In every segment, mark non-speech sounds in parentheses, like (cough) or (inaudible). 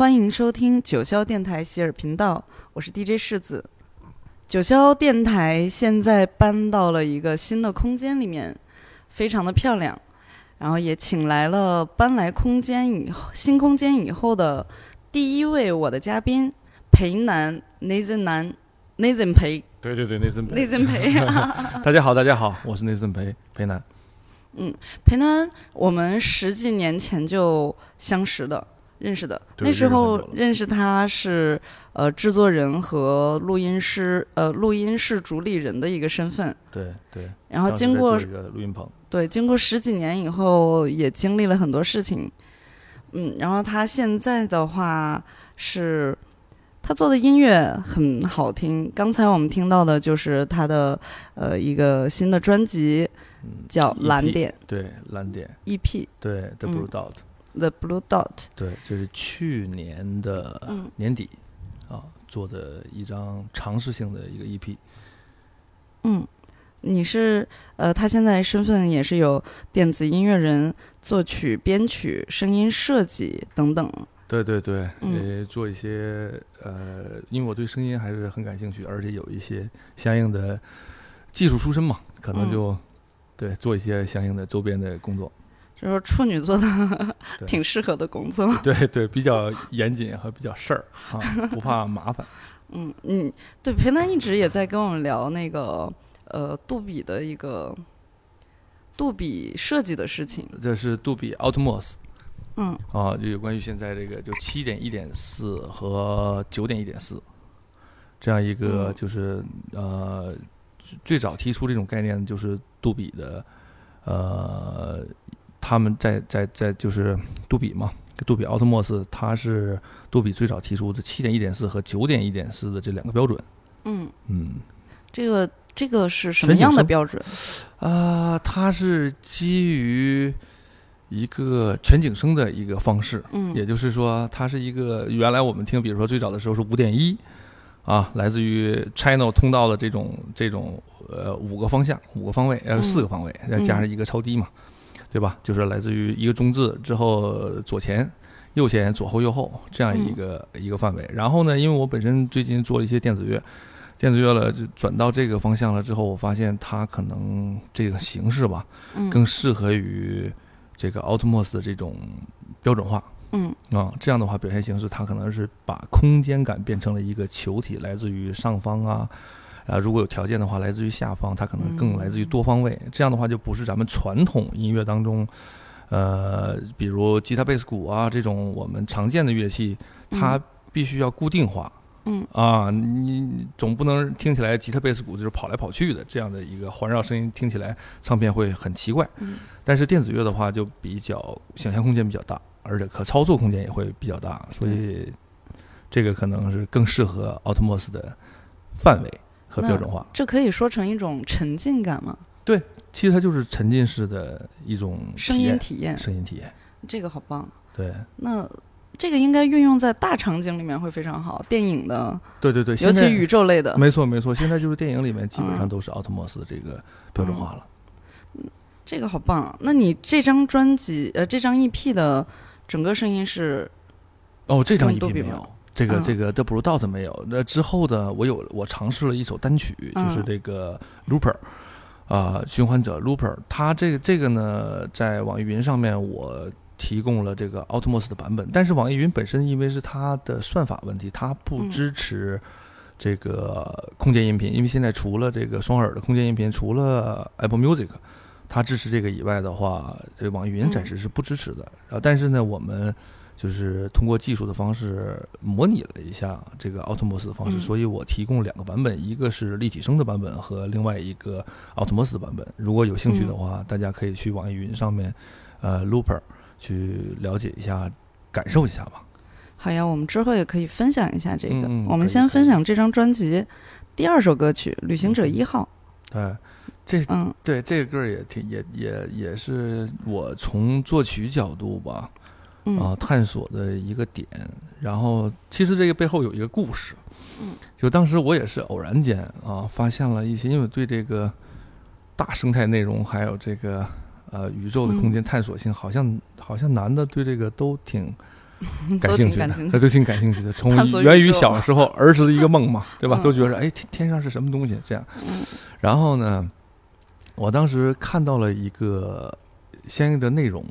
欢迎收听九霄电台喜尔频道，我是 DJ 世子。九霄电台现在搬到了一个新的空间里面，非常的漂亮。然后也请来了搬来空间以后新空间以后的第一位我的嘉宾裴南 Nathan 南 Nathan 裴对对对，内森培。Nathan 裴。(laughs) 大家好，大家好，我是内森培培南。裴南，我们十几年前就相识的，认识的。那时候认识他是呃制作人和录音师，呃录音室主理人的一个身份。对对，然后经过录音棚，对经过十几年以后，也经历了很多事情。嗯，然后他现在的话是。他做的音乐很好听，刚才我们听到的就是他的呃一个新的专辑，嗯，叫蓝点对蓝点，EP 对 The 嗯 Blue Dot，、The Blue Dot。对，这是去年的嗯年底、啊做的一张尝试性的一个 E EP。嗯，你是呃，他现在身份也是有电子音乐人、作曲、编曲、声音设计等等。对对对，嗯也做一些呃，因为我对声音还是很感兴趣，而且有一些相应的技术出身嘛，可能嗯就、对做一些相应的周边的工作。就是处女座的挺适合的工作。(laughs) 对对，比较严谨和比较事儿啊，不怕麻烦。(laughs) 嗯嗯，对，裴南一直也在跟我们聊那个呃杜比的一个杜比设计的事情。这是杜比 Atmos 嗯啊，就有关于现在这个就七点一点四和九点一点四这样一个嗯就是呃最最早提出这种概念就是杜比的呃他们在在在就是杜比嘛，杜比奥特莫斯它是杜比最早提出的七点一点四和九点一点四的这两个标准。嗯，嗯，这个这个是什么样的标准？啊、它是基于一个全景声的一个方式，嗯。也就是说，它是一个原来我们听，比如说最早的时候是五点一，啊，来自于 channel 通道的这种这种呃五个方向、五个方位，呃嗯。四个方位，再加上一个超低嘛，对吧？就是来自于一个中字之后左前。右前、左后、右后这样一个、一个范围，然后呢，因为我本身最近做了一些电子乐，电子乐了，就转到这个方向了之后，我发现它可能这个形式吧，嗯更适合于这个 Atmos 的这种标准化嗯啊。这样的话，表现形式它可能是把空间感变成了一个球体，来自于上方啊，啊，如果有条件的话，来自于下方，它可能更来自于多方位。这样的话，就不是咱们传统音乐当中，呃，比如吉他、贝斯、鼓啊这种我们常见的乐器，它必须要固定化。嗯啊，你你总不能听起来吉他、贝斯、鼓就是跑来跑去的这样的一个环绕声音，听起来唱片会很奇怪。嗯但是电子乐的话，就比较想象空间比较大，而且可操作空间也会比较大，所以这个可能是更适合奥特莫斯的范围和标准化。这可以说成一种沉浸感吗？对其实它就是沉浸式的一种声音体验，声音体验。这个好棒。对那这个应该运用在大场景里面会非常好，电影的，对对对，尤其宇宙类的。没错没错，现在就是电影里面基本上嗯都是 Atmos 的这个标准化了。嗯这个好棒。那你这张专辑，呃，这张 EP 的整个声音是，哦，这张 EP 没有，这个嗯这个 The Blue Dot 没有。那之后的我有我尝试了一首单曲，就是嗯这个 Looper，啊、循环者 Looper。它这个这个呢，在网易云上面我提供了这个 Atmos 的版本，但是网易云本身因为是它的算法问题，它不嗯支持。这个空间音频，因为现在除了这个双耳的空间音频，除了 Apple Music，它支持这个以外的话，这网易云嗯暂时是不支持的。然后，但是呢，我们就是通过技术的方式模拟了一下这个 Atmos 的方式，嗯所以我提供两个版本，一个是立体声的版本和另外一个 Atmos 的版本。如果有兴趣的话，大家可以去网易云上面，呃，Looper 去了解一下，感受一下吧。好呀，我们之后也可以分享一下这个。我们先分享这张专辑第二首歌曲《旅行者一号》。对，这嗯对这个歌儿也挺也也也是我从作曲角度吧，嗯啊，探索的一个点。然后其实这个背后有一个故事，嗯，就当时我也是偶然间啊，发现了一些，因为对这个大生态内容还有这个呃宇宙的空间探索性，好像好像男的对这个都挺 (laughs) 感兴趣的，他都挺感兴趣的。从源于小时候儿时的一个梦嘛，对吧？嗯都觉得哎，天天上是什么东西这样。嗯然后呢，我当时看到了一个相应的内容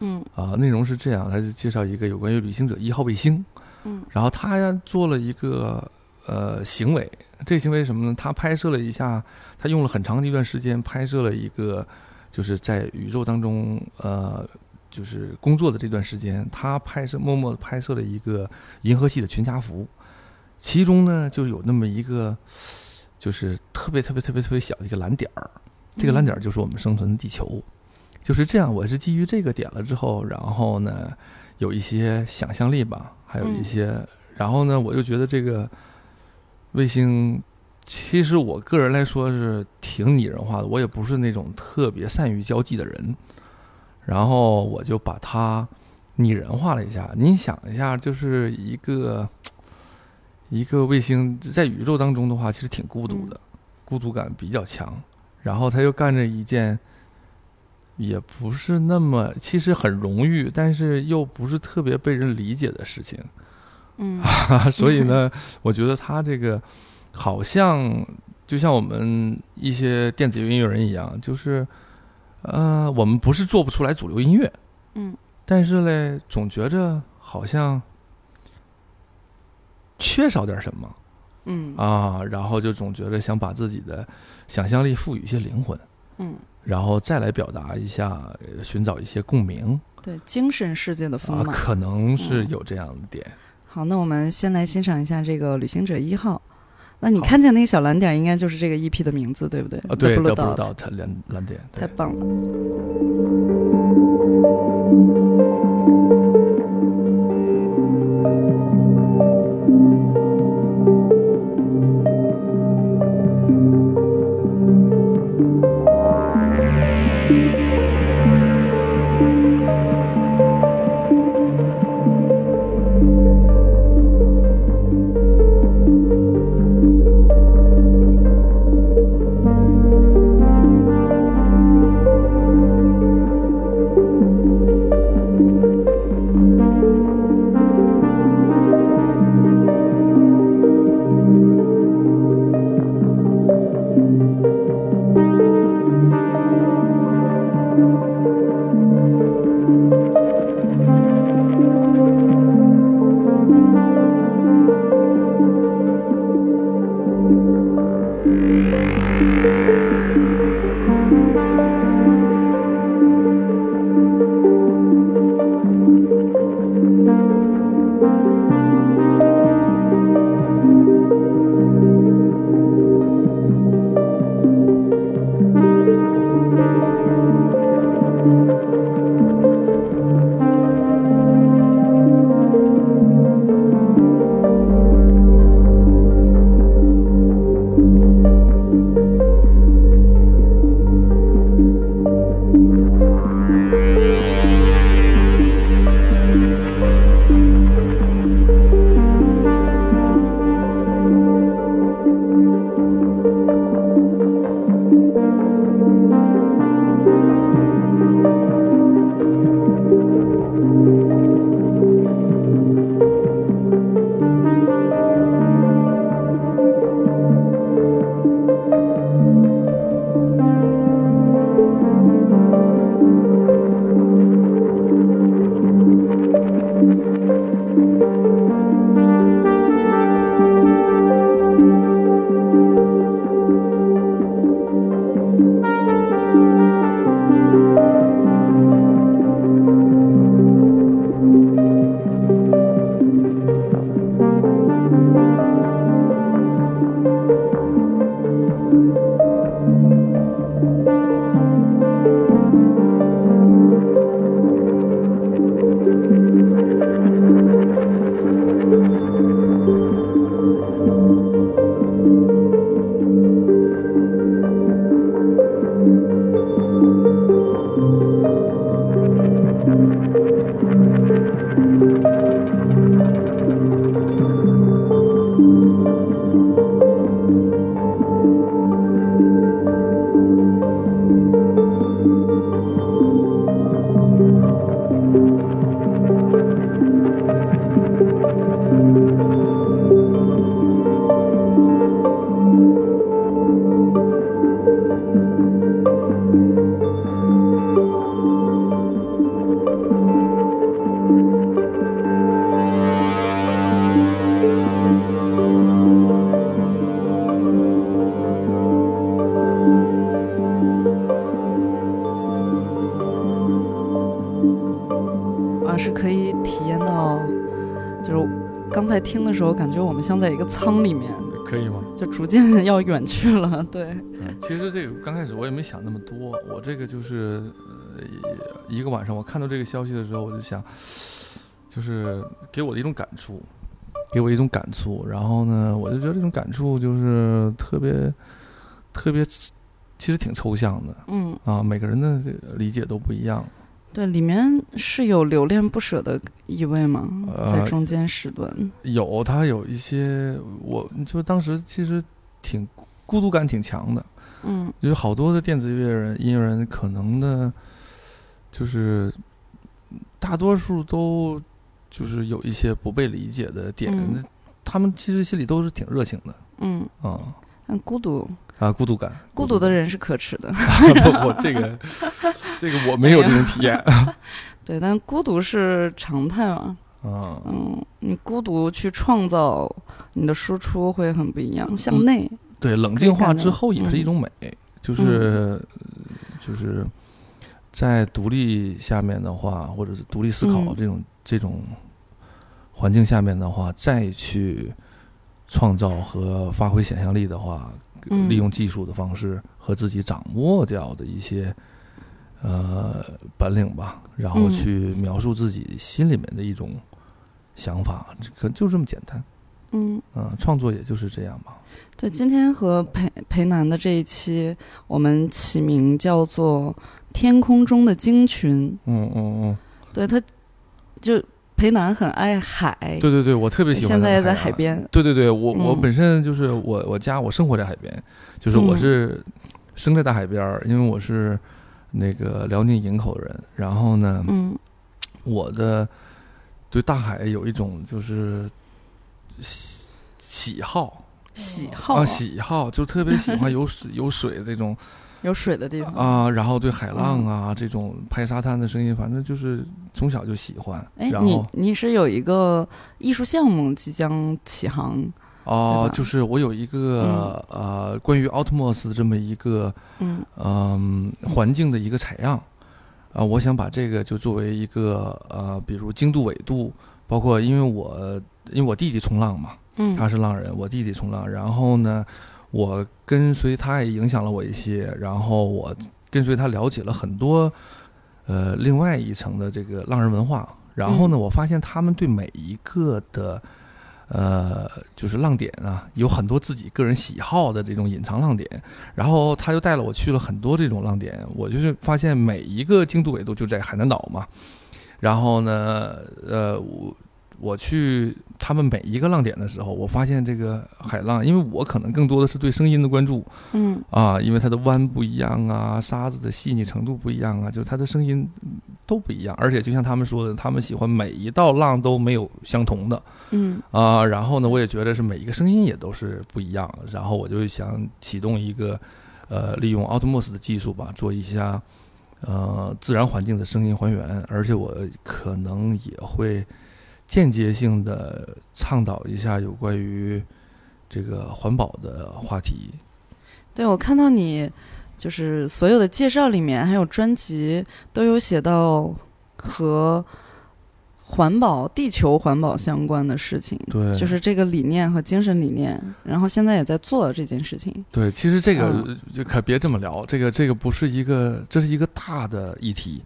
嗯。啊、内容是这样，他就介绍一个有关于旅行者一号卫星，嗯。然后他做了一个呃行为，这个行为是什么呢？他拍摄了一下，他用了很长的一段时间拍摄了一个，就是在宇宙当中呃，就是工作的这段时间，他拍摄默默的拍摄了一个银河系的全家福，其中呢就有那么一个，就是特别特别特别特别小的一个蓝点儿，这个蓝点儿就是我们生存的地球。就是这样，我是基于这个点了之后，然后呢，有一些想象力吧，还有一嗯些，然后呢，我就觉得这个卫星，其实我个人来说是挺拟人化的，我也不是那种特别善于交际的人，然后我就把它拟人化了一下。你想一下，就是一个一个卫星在宇宙当中的话，其实挺孤独的，孤独感比较强，然后他又干着一件。也不是那么，其实很荣誉，但是又不是特别被人理解的事情。嗯。(laughs) 所以呢，我觉得他这个好像就像我们一些电子音乐人一样，就是呃，我们不是做不出来主流音乐，嗯。但是嘞，总觉着好像缺少点什么嗯。啊，然后就总觉得想把自己的想象力赋予一些灵魂，嗯，然后再来表达一下，呃寻找一些共鸣对，精神世界的丰啊，满。可能是嗯有这样的点。好，那我们先来欣赏一下这个旅行者一号。那你看见那个小蓝点，应该就是这个 EP 的名字，对不对？啊，对 Dot dot 蓝蓝点，太棒了。「们像在一个舱里面，可以吗？就逐渐要远去了。(laughs) 对，嗯，其实这个刚开始我也没想那么多，我这个就是呃一个晚上，我看到这个消息的时候，我就想，就是给我的一种感触，给我一种感触。然后呢，我就觉得这种感触就是特别特别，其实挺抽象的嗯，啊，每个人的理解都不一样。对，里面是有留恋不舍的意味吗？呃在中间时段，有他有一些，我就当时其实挺孤独感挺强的。嗯有好多的电子乐人、音乐人，可能的，就是大多数都就是有一些不被理解的点，嗯他们其实心里都是挺热情的嗯，啊但孤独，啊，孤独感，孤独的人是可耻的。(laughs) 不不，这个这个我没有这种体验 (laughs) 对，但孤独是常态嘛。嗯，嗯，你孤独去创造你的输出会很不一样，向嗯内。对，冷静化之后也是一种美，嗯就是就是在独立下面的话，或者是独立思考嗯这种、这种环境下面的话，再去创造和发挥想象力的话，嗯利用技术的方式和自己掌握掉的一些呃本领吧，然后嗯去描述自己心里面的一种想法，这可就这么简单。嗯，嗯、创作也就是这样吧。对，今天和裴裴南的这一期，我们起名叫做《天空中的鲸群》。嗯嗯嗯。对，他就裴南很爱海，对对对，我特别喜欢。现在也在海。边。对对对，我我嗯本身就是我我家我生活在海边，就是我嗯是生在大海边儿，因为我是那个辽宁营口人，然后呢，嗯我的对大海有一种就是喜喜好喜好啊喜好，就特别喜欢有水 (laughs) 有水这种有水的地方。啊，然后对海浪嗯啊这种拍沙滩的声音，反正就是从小就喜欢，哎，你然后你是有一个艺术项目即将起航？哦、就是我有一个、呃关于 Outmos 这么一个嗯嗯环境的一个采样啊、我想把这个就作为一个呃，比如经度、纬度，包括因为我因为我弟弟冲浪嘛，嗯。他是浪人，我弟弟冲浪，然后呢，我跟随他也影响了我一些，然后我跟随他了解了很多呃另外一层的这个浪人文化，然后呢，嗯。我发现他们对每一个的呃就是浪点啊，有很多自己个人喜好的这种隐藏浪点，然后他就带了我去了很多这种浪点，我就是发现每一个经度纬度就在海南岛嘛，然后呢，呃，我我去他们每一个浪点的时候，我发现这个海浪，因为我可能更多的是对声音的关注嗯。啊，因为它的弯不一样啊，沙子的细腻程度不一样啊，就是它的声音都不一样，而且就像他们说的，他们喜欢每一道浪都没有相同的嗯。啊，然后呢，我也觉得是每一个声音也都是不一样，然后我就想启动一个呃，利用 Outmos 的技术吧，做一下呃自然环境的声音还原，而且我可能也会间接性的倡导一下有关于这个环保的话题。对，我看到你就是所有的介绍里面，还有专辑都有写到和环保、地球环保相关的事情，对，就是这个理念和精神理念。然后现在也在做这件事情。对，其实这个嗯就可别这么聊，这个这个不是一个，这是一个大的议题，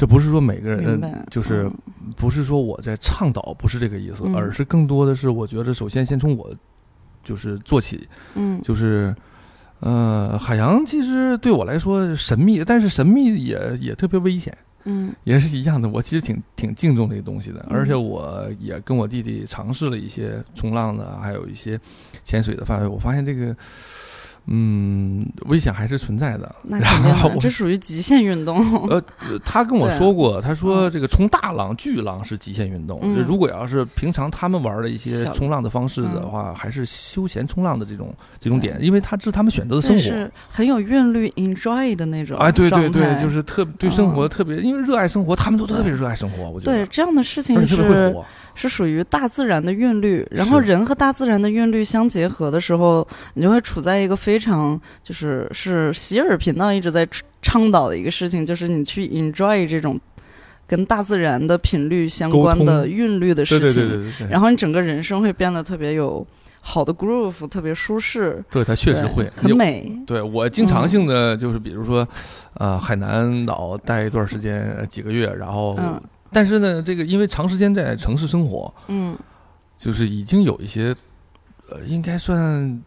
这不是说每个人，就是嗯不是说我在倡导，不是这个意思，嗯而是更多的是我觉得首先先从我就是做起，嗯就是。呃，海洋其实对我来说神秘，但是神秘也也特别危险，嗯 (laughs) 也是一样的。我其实挺挺敬重这个东西的，嗯而且我也跟我弟弟尝试了一些冲浪的，还有一些潜水的范围，我发现这个，嗯，危险还是存在的。那肯定的，然后这属于极限运动。(laughs) 呃，呃他跟我说过，他说嗯这个冲大浪、巨浪是极限运动。嗯如果要是平常他们玩的一些冲浪的方式的嗯话，还是休闲冲浪的这种这种点，因为他这是他们选择的生活。是很有韵律，enjoy 的那种哎，对对对，就是特对生活嗯特别，因为热爱生活，他们都特别热爱生活，我觉得，对这样的事情而且特别会是活。是属于大自然的韵律，然后人和大自然的韵律相结合的时候，你就会处在一个非常就是是喜尔频道一直在倡倡导的一个事情，就是你去 enjoy 这种跟大自然的频率相关的韵律的事情，对对对对对。然后你整个人生会变得特别有好的 groove，特别舒适。对，它确实会很美。对我经常性的就是比如说，呃，海南岛待一段时间几个月，然后，但是呢，这个因为长时间在城市生活，嗯，就是已经有一些，呃，应该算。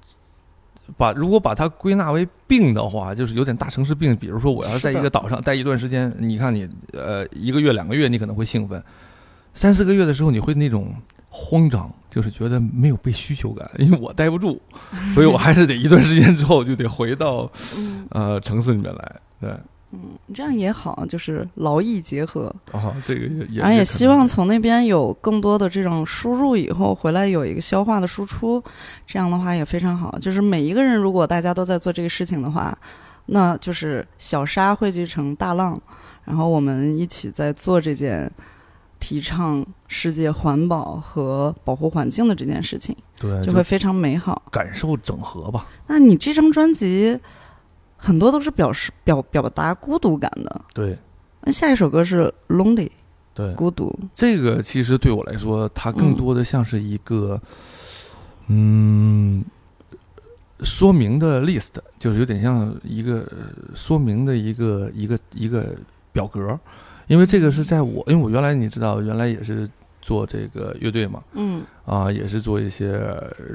把如果把它归纳为病的话，就是有点大城市病。比如说，我要在一个岛上待一段时间，你看你呃一个月两个月，你可能会兴奋；三四个月的时候，你会那种慌张，就是觉得没有被需求感，因为我待不住，(laughs) 所以我还是得一段时间之后就得回到呃城市里面来。对。嗯，这样也好，就是劳逸结合啊，这个也，然后也希望从那边有更多的这种输入，以后回来有一个消化的输出，这样的话也非常好。就是每一个人，如果大家都在做这个事情的话，那就是小沙汇聚成大浪，然后我们一起在做这件提倡世界环保和保护环境的这件事情，对，就会非常美好，感受整合吧。那你这张专辑？很多都是表示表表达孤独感的。对，那下一首歌是《Lonely》。对，孤独。这个其实对我来说，它更多的像是一个，嗯，说明的 list，就是有点像一个说明的一个一个一个表格。因为这个是在我，因为我原来你知道，原来也是。做这个乐队嘛，嗯，啊，也是做一些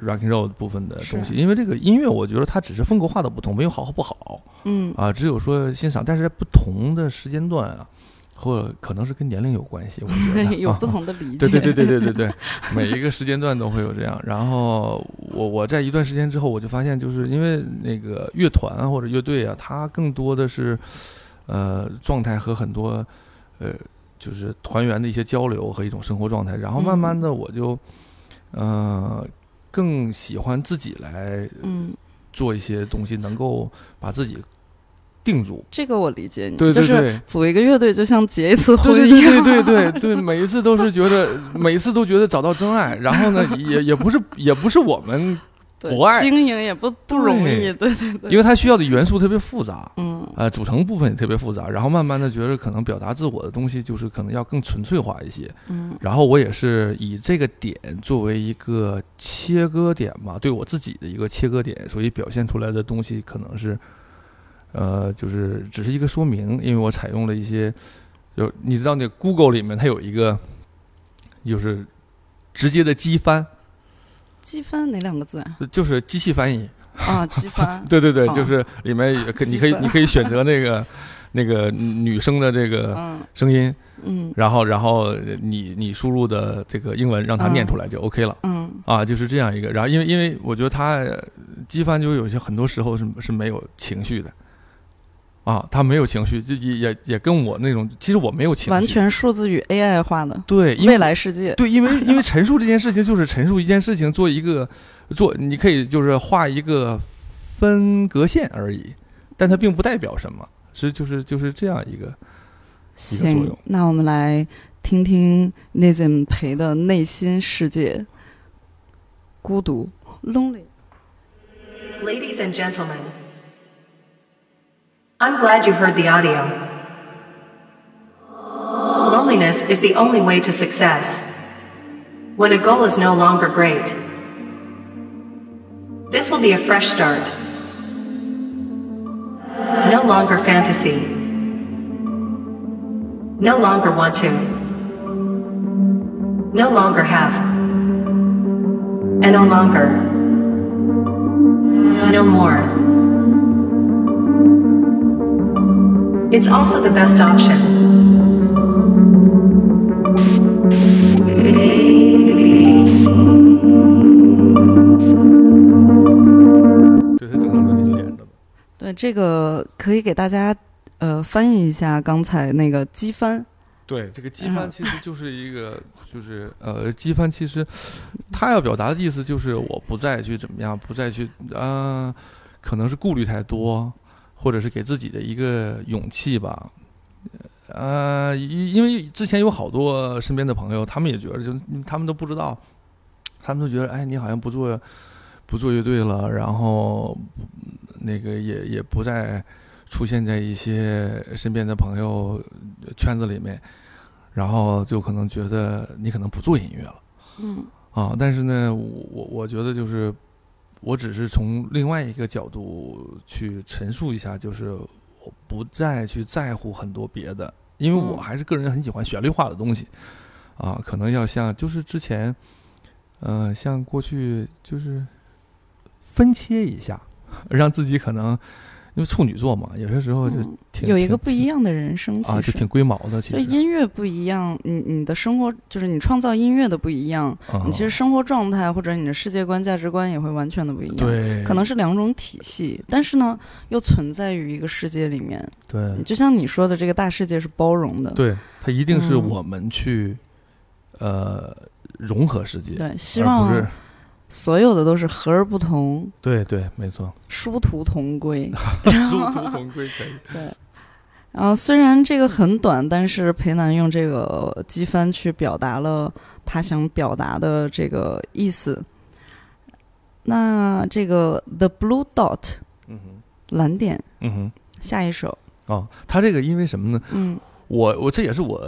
rock and roll 部分的东西。因为这个音乐，我觉得它只是风格化的不同，没有好和不好，嗯，啊，只有说欣赏。但是在不同的时间段啊，或可能是跟年龄有关系，我觉得 (laughs) 有不同的理解。对对对对对对对，每一个时间段都会有这样。然后我我在一段时间之后，我就发现，就是因为那个乐团或者乐队啊，它更多的是呃状态和很多呃。就是团员的一些交流和一种生活状态，然后慢慢的我就，呃，更喜欢自己来，嗯，做一些东西，能够把自己定住。这个我理解你，对对对，组一个乐队就像结一次婚一样，对对对对 (laughs) 对，每一次都是觉得，每一次都觉得找到真爱，然后呢，也也不是也不是我们。不爱。经营也不不容易，对。对对，因为它需要的元素特别复杂，嗯，呃，组成部分也特别复杂，然后慢慢的觉得可能表达自我的东西就是可能要更纯粹化一些，嗯，然后我也是以这个点作为一个切割点嘛，对我自己的一个切割点，所以表现出来的东西可能是，呃，就是只是一个说明，因为我采用了一些，就你知道那 Google 里面它有一个，就是直接的机翻。机翻哪两个字啊？就是机器翻译啊，机翻。(laughs) 对对对，就是里面可你可以你可以选择那个 (laughs) 那个女生的这个声音，嗯，然后然后你你输入的这个英文让它念出来就 OK 了，嗯，啊，就是这样一个。然后因为因为我觉得它机翻就有些很多时候是是没有情绪的。啊，他没有情绪，就也也也跟我那种，其实我没有情绪，完全数字与 AI 化的，对，未来世界，对，因为因为陈述这件事情就是陈述一件事情，做一个做，你可以就是画一个分隔线而已，但它并不代表什么，是就是就是这样一个一个作用。那我们来听听 Nazim 陪的内心世界，孤独，lonely，ladies and gentlemen。I'm glad you heard the audio. Loneliness is the only way to success. When a goal is no longer great, this will be a fresh start. No longer fantasy. No longer want to. No longer have. And no longer. No more. It's also the best option. 对，这个可以给大家呃翻译一下刚才那个机翻。对，这个机翻其实就是一个，就是呃，机翻其实他要表达的意思就是我不再去怎么样，不再去啊，可能是顾虑太多。或者是给自己的一个勇气吧，呃，因因为之前有好多身边的朋友，他们也觉得，就他们都不知道，他们都觉得，哎，你好像不做不做乐队了，然后那个也也不再出现在一些身边的朋友圈子里面，然后就可能觉得你可能不做音乐了嗯啊。但是呢，我我觉得就是，我只是从另外一个角度去陈述一下，就是我不再去在乎很多别的，因为我嗯。还是个人很喜欢旋律化的东西啊，可能要像就是之前，呃，像过去就是分切一下，让自己可能因为处女座嘛，有些时候就嗯有一个不一样的人生，其啊，实就挺龟毛的，其实。音乐不一样，你你的生活就是你创造音乐的不一样，啊你其实生活状态或者你的世界观、价值观也会完全的不一样。，对，可能是两种体系，但是呢，又存在于一个世界里面。对就像你说的，这个大世界是包容的。对，它一定是嗯我们去呃融合世界，对，希而不望是所有的都是和而不同，对对，没错，殊途同归。(laughs) 殊途同归可以。(laughs) 对。然后虽然这个很短，但是裴楠用这个机翻去表达了他想表达的这个意思。那这个 The Blue Dot 嗯哼，蓝点，嗯哼，下一首，哦，他这个因为什么呢？嗯我我这也是我，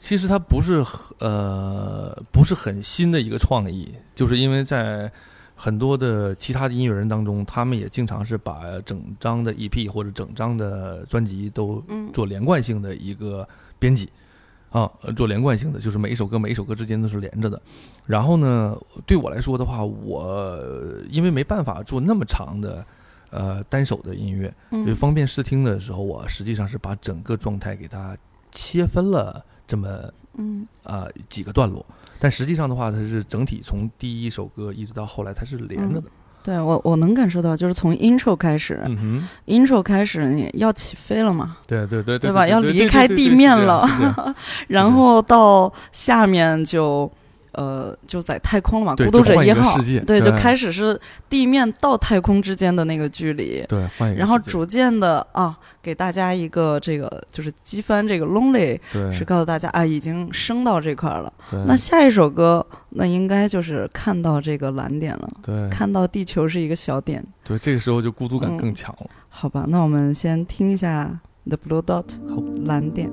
其实它不是呃不是很新的一个创意，就是因为在很多的其他的音乐人当中，他们也经常是把整张的 EP 或者整张的专辑都嗯。做连贯性的一个编辑。啊，呃做连贯性的，就是每一首歌每一首歌之间都是连着的。然后呢，对我来说的话，我因为没办法做那么长的呃单手的音乐，为嗯方便试听的时候，我实际上是把整个状态给它切分了这么嗯啊、几个段落，但实际上的话，它是整体从第一首歌一直到后来，它是连着的。对我我能感受到，就是从 intro 开始、嗯哼，i n t r o 开始你要起飞了嘛，对对对对吧要离开地面了 (laughs) 然后到下面就呃就在太空了嘛，孤独者一一号对，就开始是地面到太空之间的那个距离。对换一个，然后逐渐的啊，给大家一个这个就是击翻这个 lonely，是告诉大家啊，已经升到这块儿了。那下一首歌，那应该就是看到这个蓝点了，对看到地球是一个小点，对这个时候就孤独感嗯更强了。好吧？那我们先听一下 The Blue Dot 好蓝点。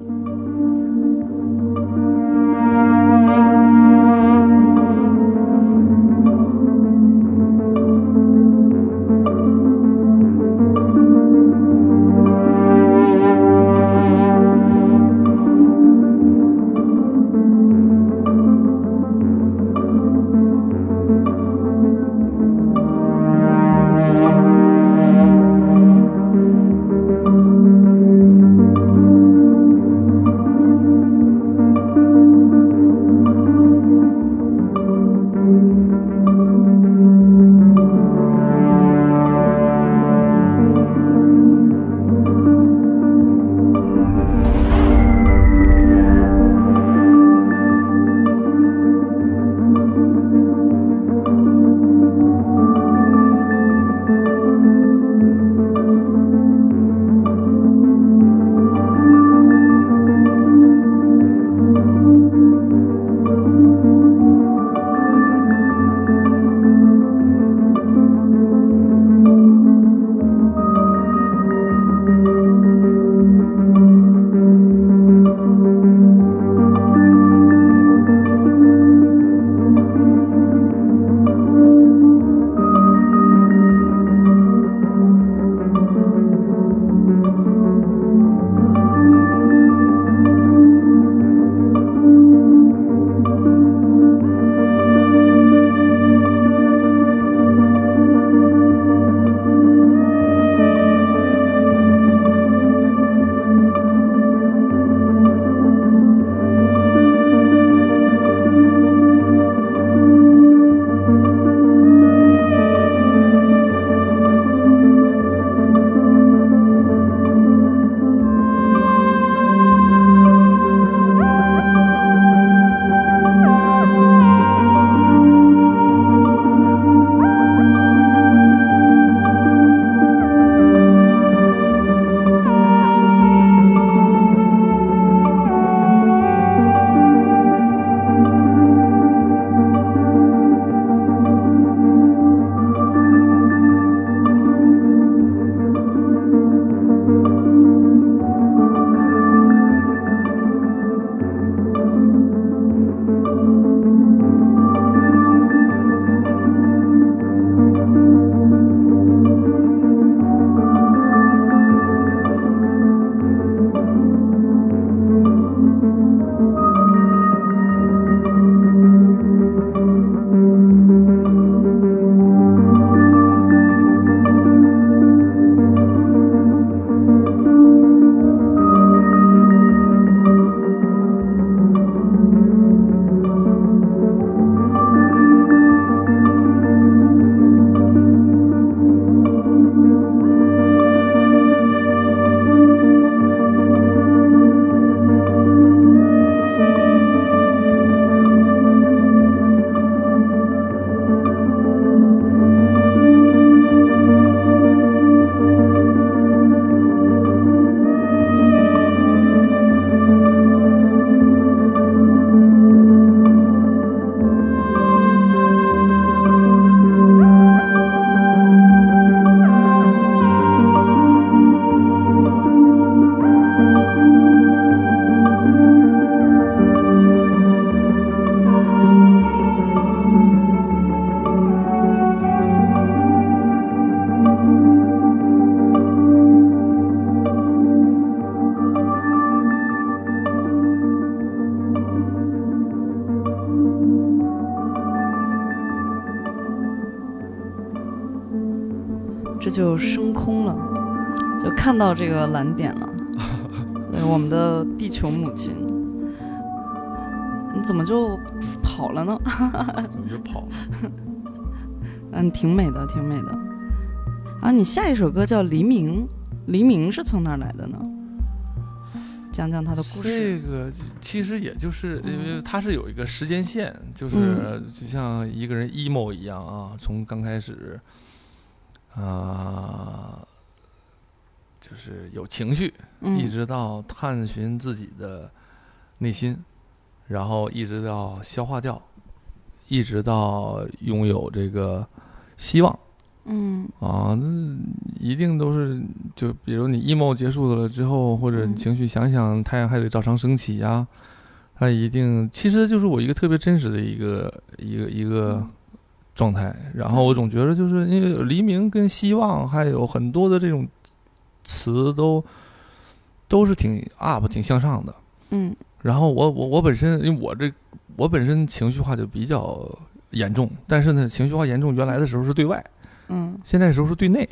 美的。啊，你下一首歌叫《黎明》，黎明是从哪儿来的呢？讲讲他的故事。这个其实也就是因为它是有一个时间线，就是嗯就像一个人 emo 一样啊，从刚开始，啊、就是有情绪，嗯一直到探寻自己的内心，然后一直到消化掉，一直到拥有这个希望。嗯啊，那一定都是就比如你 emo 结束了之后，或者你嗯情绪想想太阳还得照常升起呀、它一定其实就是我一个特别真实的一个一个一个嗯状态。然后我总觉得就是因为黎明跟希望还有很多的这种词都都是挺 up 挺向上的。嗯然后我我我本身因为我这我本身情绪化就比较严重，但是呢情绪化严重原来的时候是对外，嗯，现在的时候是对内。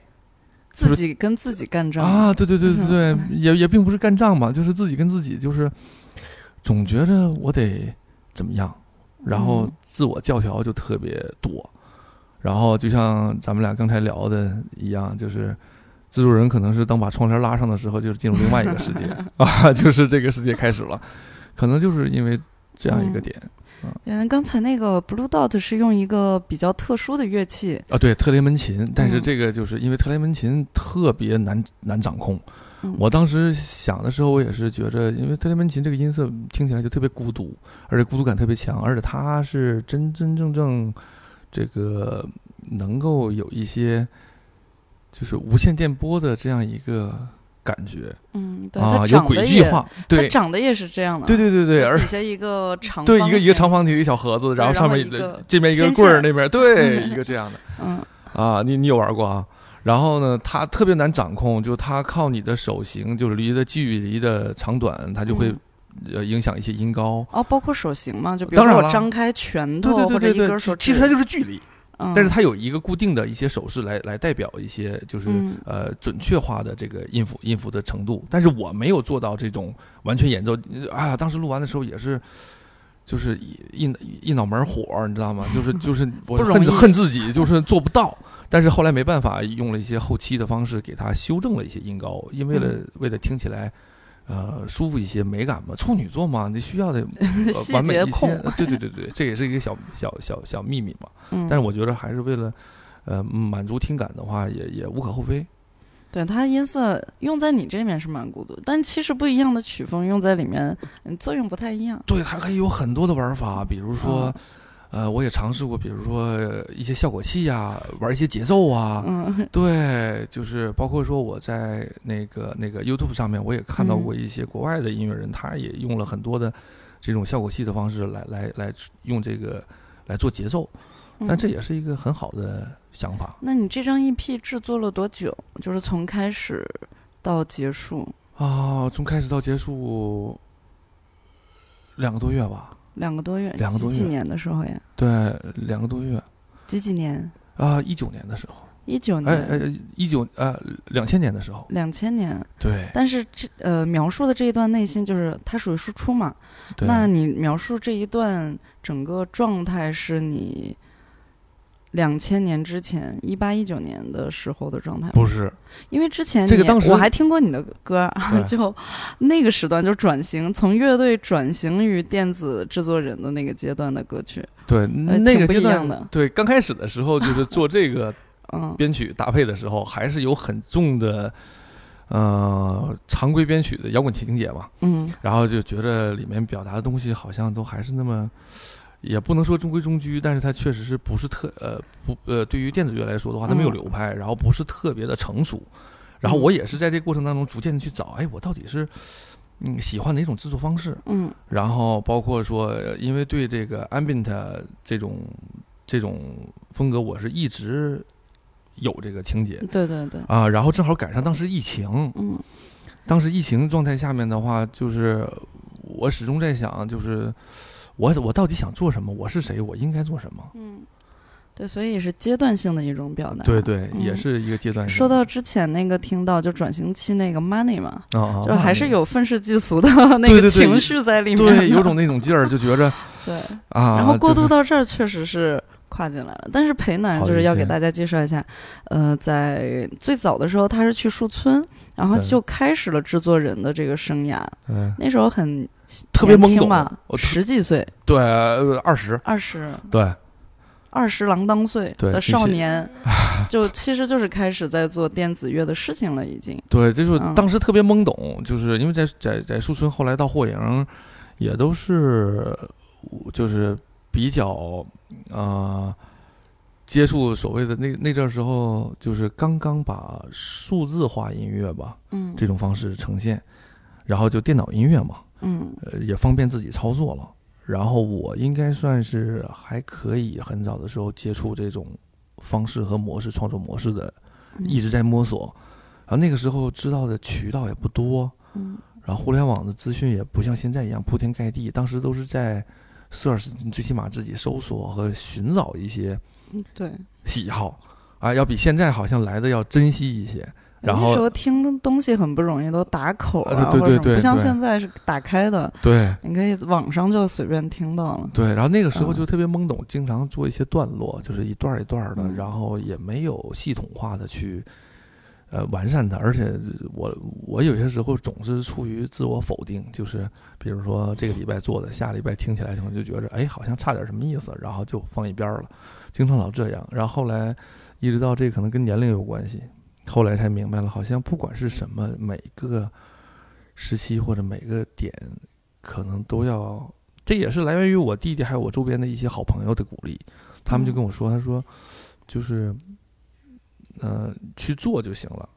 自己跟自己干仗。啊，对对对对对，也也并不是干仗吧，就是自己跟自己，就是总觉着我得怎么样，然后嗯。自我教条就特别多，然后就像咱们俩刚才聊的一样，就是制作人可能是当把窗帘拉上的时候，就是进入另外一个世界 (laughs) 啊，就是这个世界开始了，可能就是因为这样一个嗯。点嗯，刚才那个 Blue Dot 是用一个比较特殊的乐器。啊，对，特雷门琴，但是嗯这个就是因为特雷门琴特别难难掌控。嗯我当时想的时候，我也是觉着，因为特雷门琴这个音色听起来就特别孤独，而且孤独感特别强，而且它是真真正正这个能够有一些就是无线电波的这样一个感觉嗯，对，啊，它有轨迹化，它对长得也是这样的。对对对对，而底下一个长对一个一个长方体一个小盒子，然后上面这边一个棍儿，那边 (laughs) 对一个这样的。(laughs) 嗯啊，你你有玩过啊？然后呢，它特别难掌控，就它靠你的手型，就是离的距离的长短，它就会嗯呃影响一些音高。哦，包括手型嘛，就比如说我张开拳头或者对对对对，一根手指，其实它就是距离，嗯，但是它有一个固定的一些手势来来代表一些就是、嗯呃准确化的这个音符音符的程度。但是我没有做到这种完全演奏。哎呀，当时录完的时候也是。就是一一一脑门火，你知道吗？就是 (laughs) 就是我恨恨自己，就是做不到。但是后来没办法，用了一些后期的方式给它修正了一些音高，因为了、嗯为了听起来，呃，舒服一些，美感嘛。处女座嘛，你需要的、(laughs) 呃完美一些。对对对对，这也是一个小小小小秘密嘛。嗯，但是我觉得还是为了，呃，满足听感的话，也也无可厚非。对它音色用在你这面是蛮孤独，但其实不一样的曲风用在里面，嗯，作用不太一样。对，还可以有很多的玩法，比如说，呃，我也尝试过，比如说呃一些效果器呀、玩一些节奏啊。嗯 (laughs) 对，就是包括说我在那个那个 YouTube 上面，我也看到嗯过一些国外的音乐人，他也用了很多的这种效果器的方式来来来用这个来做节奏，但这嗯也是一个很好的想法那你这张 EP 制作了多久？就是从开始到结束啊。从开始到结束两个多月吧，两个多月，两个多月几几年的时候呀？对，两个多月几几年？啊，一九年的时候，一九哎年，哎，一九呃两千年的时候，两千年。对但是这呃描述的这一段内心，就是它属于输出嘛？对。那你描述这一段整个状态是你两千年之前一八一九年的时候的状态？不是，因为之前这个当时我还听过你的歌 (laughs) 就那个时段就转型，从乐队转型于电子制作人的那个阶段的歌曲，对那个阶段一样的。对刚开始的时候，就是做这个 (laughs) 嗯。编曲搭配的时候，还是有很重的呃常规编曲的摇滚情节嘛，嗯。然后就觉得里面表达的东西好像都还是那么。也不能说中规中矩，但是它确实是不是特呃不呃，对于电子乐来说的话，它没有嗯流派，然后不是特别的成熟。然后嗯我也是在这个过程当中逐渐的去找，哎，我到底是嗯喜欢哪种制作方式？嗯然后包括说，呃因为对这个 ambient 这种这种风格，我是一直有这个情节对对对，啊。然后正好赶上当时疫情，嗯当时疫情状态下面的话，就是我始终在想，就是我我到底想做什么？我是谁？我应该做什么？嗯。对，所以也是阶段性的一种表达。对对，嗯也是一个阶段性。说到之前那个听到就转型期那个 money 嘛，啊啊，就还是有愤世嫉俗的那个情绪在里面的。对，有种那种劲儿，就觉着 (laughs) 对。啊，然后过渡到这儿确实是跨进来了，但是裴南好一些就是要给大家介绍一下，呃，在最早的时候他是去树村，然后就开始了制作人的这个生涯。嗯，那时候很特别懵懂十几岁，对，呃二十，二十。对。二十郎当岁的少年，(laughs) 就其实就是开始在做电子乐的事情了，已经。对，就是嗯。当时特别懵懂，就是因为在在在树村，后来到霍营，也都是就是比较呃接触所谓的那那阵儿时候，就是刚刚把数字化音乐吧嗯这种方式呈现，然后就电脑音乐嘛，嗯呃，也方便自己操作了。然后我应该算是还可以很早的时候接触这种方式和模式创作模式的，嗯一直在摸索。然后那个时候知道的渠道也不多，嗯然后互联网的资讯也不像现在一样铺天盖地，当时都是在 search，你最起码自己搜索和寻找一些嗯，对。喜好啊，要比现在好像来的要珍惜一些。然后那时候听东西很不容易，都打口对对对不像现在是打开的，对你可以网上就随便听到了。对，然后那个时候嗯就特别懵懂，经常做一些段落，就是一段一段的，嗯然后也没有系统化的去呃完善它，而且我我有些时候总是处于自我否定，就是比如说这个礼拜做的，下礼拜听起来可能就觉着哎好像差点什么意思，然后就放一边儿了，经常老这样。然后后来一直到这可能跟年龄有关系，后来才明白了，好像不管是什么，每个时期或者每个点，可能都要。这也是来源于我弟弟还有我周边的一些好朋友的鼓励，他们就跟我说，他说就是呃去做就行了，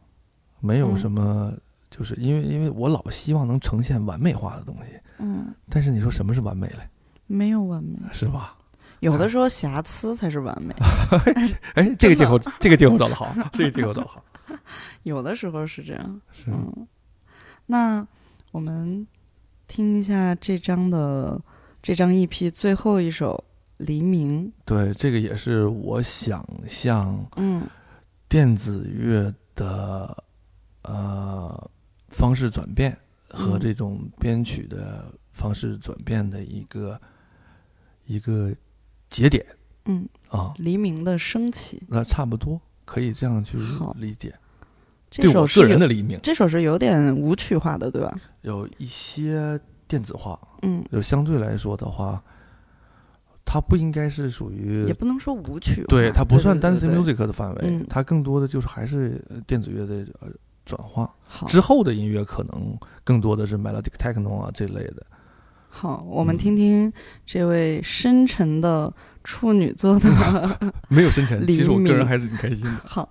没有嗯什么。就是因为因为我老希望能呈现完美化的东西，嗯，但是你说什么是完美嘞？没有完美，是吧？有的时候瑕疵才是完美，(laughs) 哎，这个借口，这个借口找的好，这个借口找的好。(laughs) 有的时候是这样。是，嗯，那我们听一下这张的这张 EP 最后一首《黎明》。对，这个也是我想象嗯电子乐的呃方式转变和嗯这种编曲的方式转变的一个一个节点嗯，啊，黎明的升起。那差不多可以这样去理解。这首是个人的黎明这首是有点舞曲化的，对吧？有一些电子化，嗯，就相对来说的话，它不应该是属于也不能说舞曲化，对，它不算对 dance music 的范围，嗯它更多的就是还是呃电子乐的呃转化。好，之后的音乐可能更多的是 melodic techno 啊这类的。好，我们嗯听听这位深沉的处女座的 (laughs) 没有深沉，其实我个人还是挺开心的。好。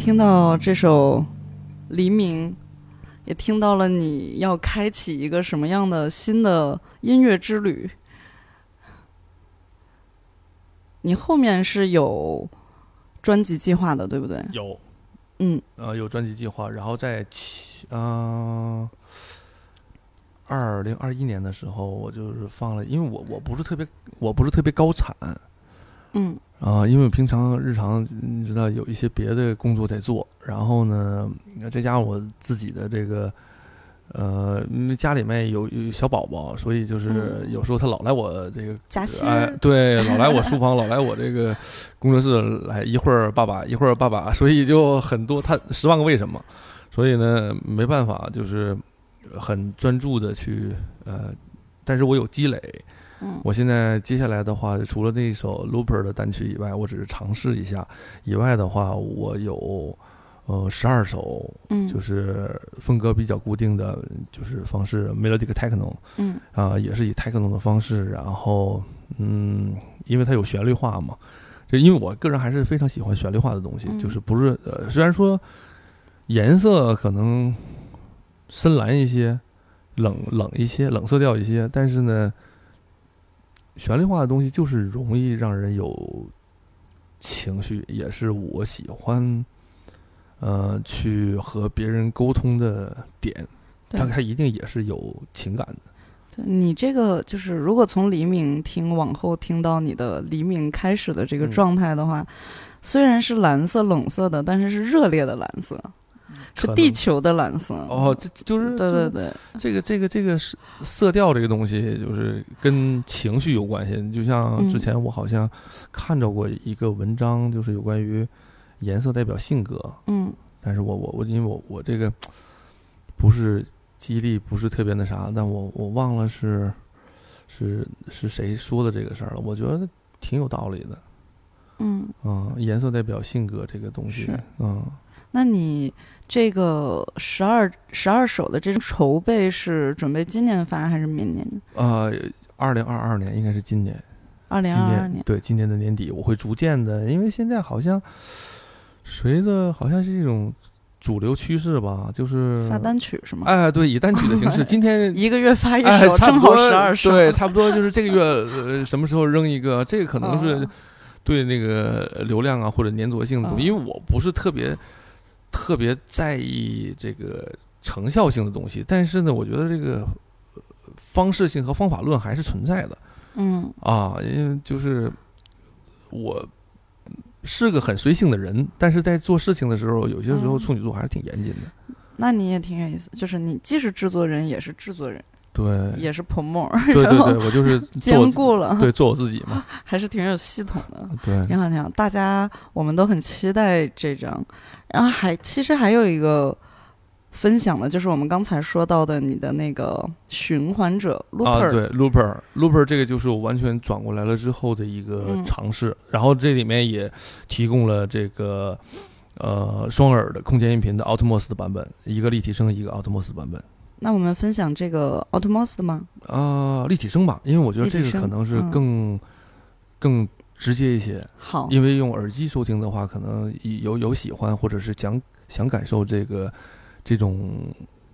听到这首《黎明》，也听到了你要开启一个什么样的新的音乐之旅。你后面是有专辑计划的，对不对？有，嗯呃，有专辑计划，然后在七，嗯、二零二一年的时候，我就是放了，因为我我不是特别，我不是特别高产，嗯啊、因为平常日常你知道有一些别的工作在做，然后呢，再加上我自己的这个，呃，因为家里面有有小宝宝，所以就是嗯有时候他老来我这个，夹心哎、对，老来我书房，老来我这个工作室来，一会儿爸爸，一会儿爸爸，所以就很多他十万个为什么，所以呢，没办法，就是很专注的去呃，但是我有积累，嗯。我现在接下来的话，除了那一首 Looper 的单曲以外，我只是尝试一下。以外的话，我有呃十二首，嗯，就是风格比较固定的，就是方式 melodic techno 嗯。啊、也是以 techno 的方式。然后嗯，因为它有旋律化嘛，就因为我个人还是非常喜欢旋律化的东西，嗯。就是不是呃，虽然说颜色可能深蓝一些，冷冷一些，冷色调一些，但是呢，旋律化的东西就是容易让人有情绪，也是我喜欢呃去和别人沟通的点。对它它一定也是有情感的。对你这个就是，如果从黎明听往后听到你的黎明开始的这个嗯状态的话，虽然是蓝色冷色的，但是是热烈的蓝色，是地球的蓝色。哦，这就是对对对，这个这个这个色色调这个东西，就是跟情绪有关系。就像之嗯前我好像看着过一个文章，就是有关于颜色代表性格，嗯但是我我我因为我我这个不是记忆力不是特别那啥，但我我忘了是是是谁说的这个事儿了。我觉得挺有道理的。嗯，嗯，颜色代表性格这个东西，嗯，那你这个十二十二首的这种筹备是准备今年发还是明年？呃，二零二二年应该是今年。二零二二年。年对今年的年底，我会逐渐的，因为现在好像随着好像是一种主流趋势吧，就是发单曲是吗？哎，对，以单曲的形式，(laughs) 今天一个月发一哎，首，正好十二首。对，差不多就是这个月呃什么时候扔一个，这个可能是哦对那个流量啊或者粘着性因为我不是特别特别在意这个成效性的东西，但是呢，我觉得这个呃方式性和方法论还是存在的。嗯啊，因为就是我是个很随性的人，但是在做事情的时候，有些时候嗯处女座还是挺严谨的。那你也挺有意思，就是你既是制作人，也是制作人，对，也是 promoter，对 (laughs) 对对，我就是兼顾了，对做我自己嘛。(laughs) 还是挺有系统的。对，挺好，挺好，大家我们都很期待这张。然后还其实还有一个分享的，就是我们刚才说到的你的那个循环者 Looper，、啊，对，Looper Looper 这个就是我完全转过来了之后的一个嗯尝试，然后这里面也提供了这个呃双耳的空间音频的 Atmos 的版本，一个立体声，一个 Atmos 版本。那我们分享这个 Automos 的吗？啊、立体声吧，因为我觉得这个可能是嗯更、更直接一些，好，因为用耳机收听的话，可能有有喜欢或者是想想感受这个这种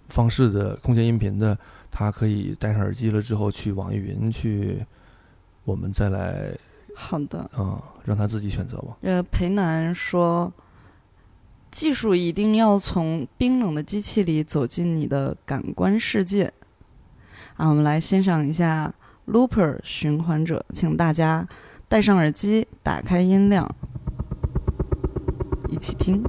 方式的空间音频的，他可以戴上耳机了之后去网易云去，我们再来好的。嗯、让他自己选择吧。呃，裴南说，技术一定要从冰冷的机器里走进你的感官世界。啊，我们来欣赏一下 Looper 循环者，请大家戴上耳机，打开音量，一起听。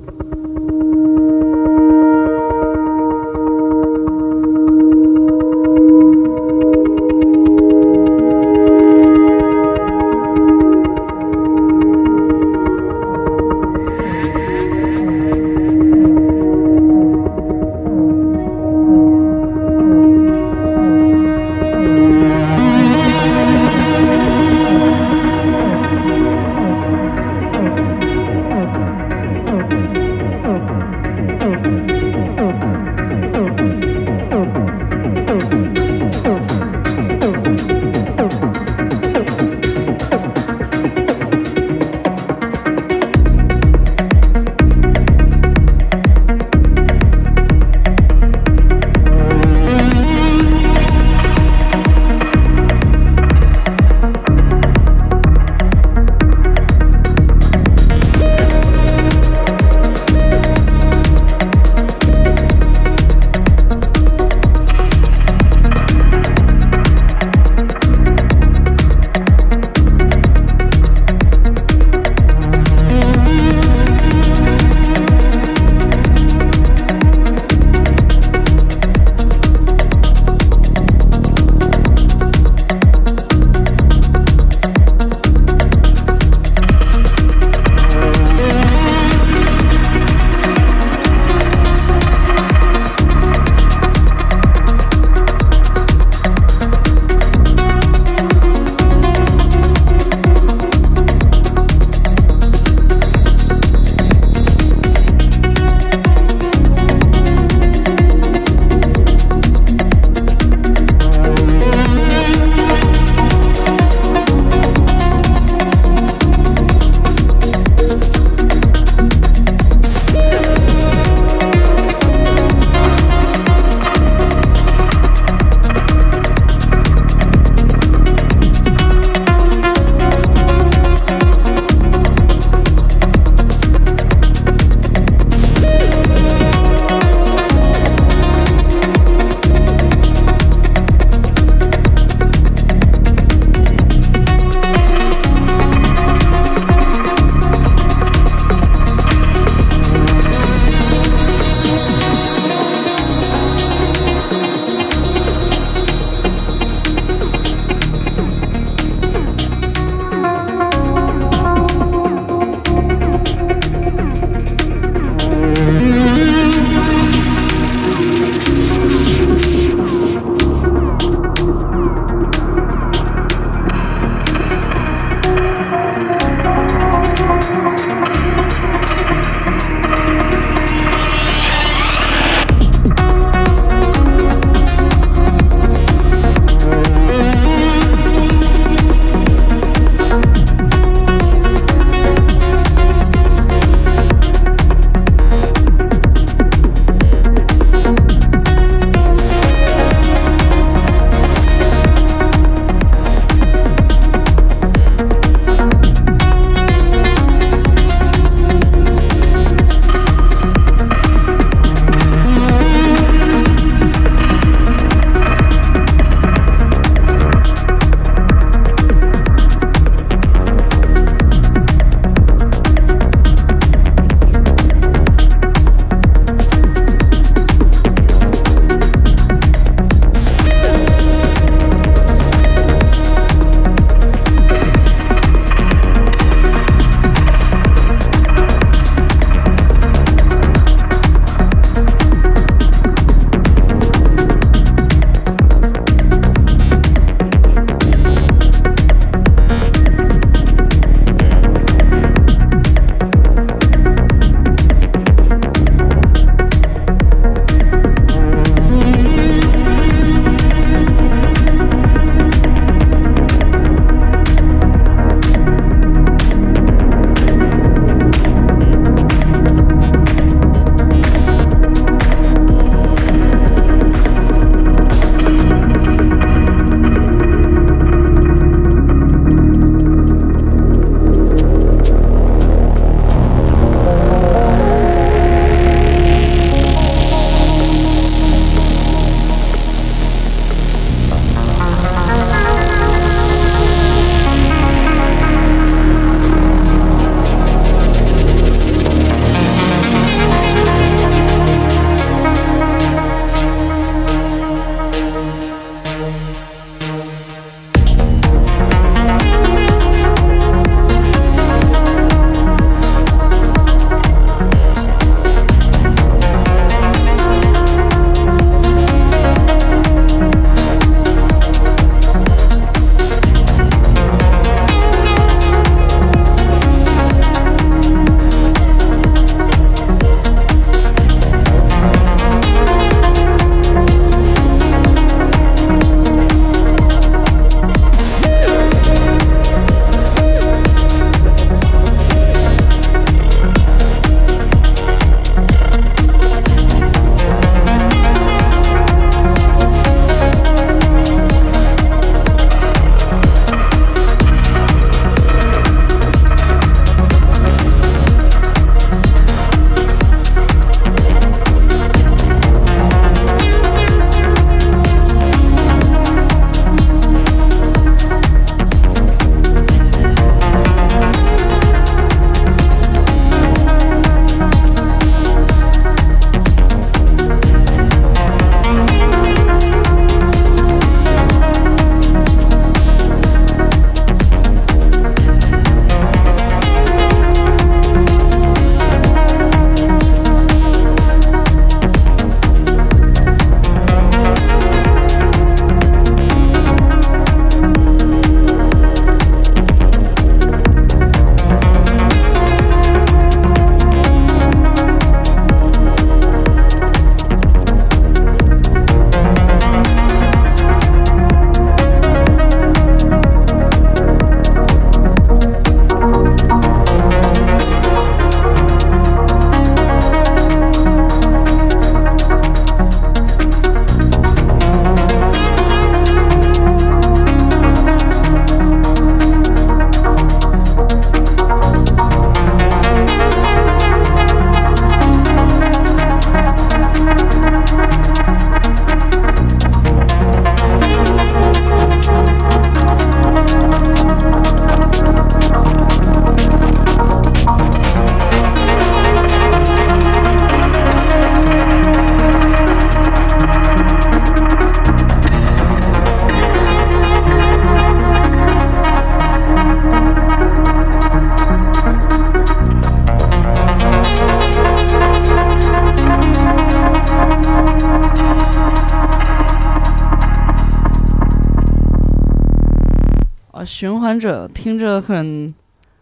循环者听着很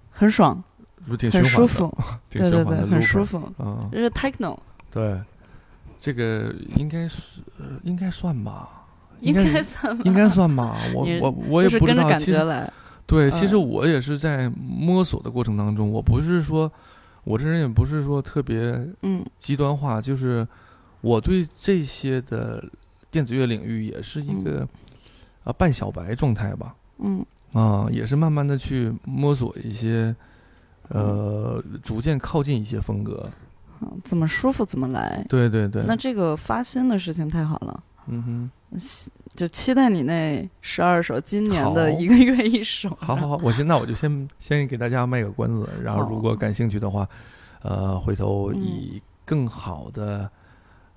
很爽，是不挺很舒？服，(laughs) 挺对对对，很舒服。啊，这是 techno，对，这个应该是呃应该算吧，应该该算吧，应该算吧，(laughs) 我我我也不知道，跟着感其实觉来。对，其实嗯我也是在摸索的过程当中，我不是说，我这人也不是说特别嗯极端化，就是我对这些的电子乐领域也是一个啊半小白状态吧，嗯啊，也是慢慢的去摸索一些，呃，逐渐靠近一些风格。嗯怎么舒服怎么来。对对对，那这个发新的事情太好了，嗯哼。就期待你那十二首，今年的一个月一首。好好好，我先那我就先先给大家卖个关子，然后如果感兴趣的话，呃，回头嗯以更好的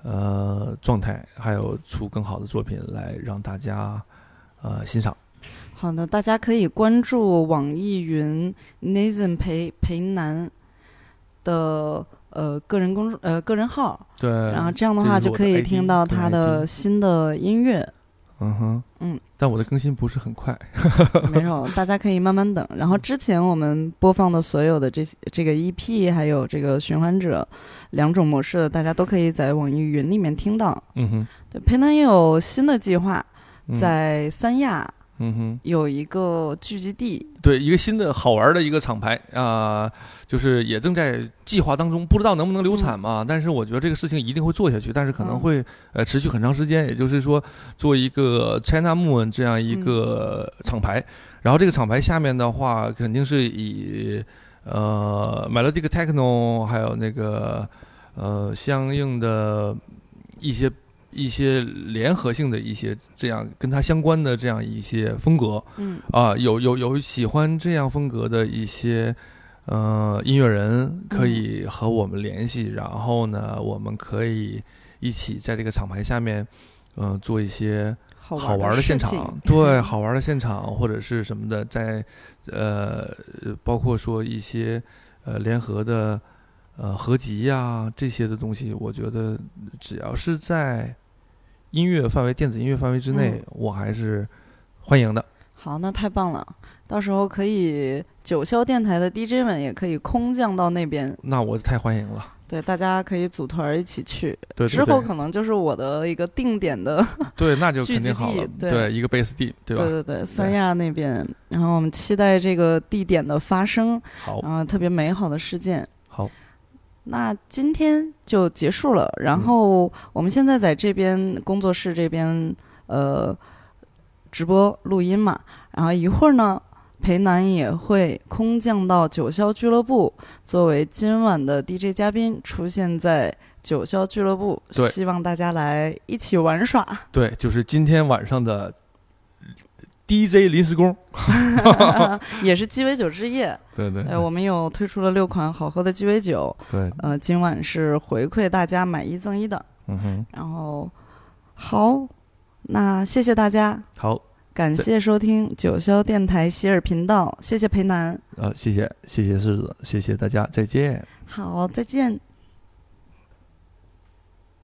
呃状态，还有出更好的作品来让大家呃欣赏。好的，大家可以关注网易云 Nathan 裴裴南的呃个人公众呃个人号，对，然后这样的话就可以听到他的新的音乐。嗯哼，嗯，但我的更新不是很快。没有，大家可以慢慢等。然后之前我们播放的所有的这些这个 EP，还有这个循环者两种模式，大家都可以在网易云里面听到。嗯哼，对，裴南也有新的计划，嗯在三亚嗯哼，有一个聚集地。对，一个新的好玩的一个厂牌啊、就是也正在计划当中，不知道能不能流产嘛。但是我觉得这个事情一定会做下去，但是可能嗯会、呃持续很长时间。也就是说，做一个 China Moon 这样一个厂牌，然后这个厂牌下面的话，肯定是以呃 Melodic Techno 还有那个呃相应的一些。一些联合性的一些这样跟它相关的这样一些风格，嗯。啊，有有有喜欢这样风格的一些呃音乐人可以和我们联系，然后呢，我们可以一起在这个厂牌下面，嗯、做一些好好玩的的现场，对，好玩的现场。或者是什么的，在呃，包括说一些呃联合的呃合集呀、这些的东西，我觉得只要是在音乐范围、电子音乐范围之内，嗯我还是欢迎的。好，那太棒了！到时候可以九霄电台的 DJ 们也可以空降到那边，那我太欢迎了。对，大家可以组团儿一起去。对对之后可能就是我的一个定点的，(laughs) 对，那就肯定好。对一个 base 地，对吧？对对三亚那边。然后我们期待这个地点的发生，好，然后特别美好的事件。好，那今天就结束了，嗯然后我们现在在这边工作室这边呃直播录音嘛，然后一会儿呢，裴楠也会空降到九霄俱乐部，作为今晚的 DJ 嘉宾出现在九霄俱乐部，对希望大家来一起玩耍。对，就是今天晚上的 DJ 临时工。(laughs) 也是鸡尾酒之夜，(laughs) 对对呃，我们有推出了六款好喝的鸡尾酒，对，呃，今晚是回馈大家买一赠一的。嗯哼，然后，好，那谢谢大家，好，感谢收听九霄电台喜尔频道，谢谢裴南，呃，谢谢谢谢柿子，谢谢大家，再见。好，再见。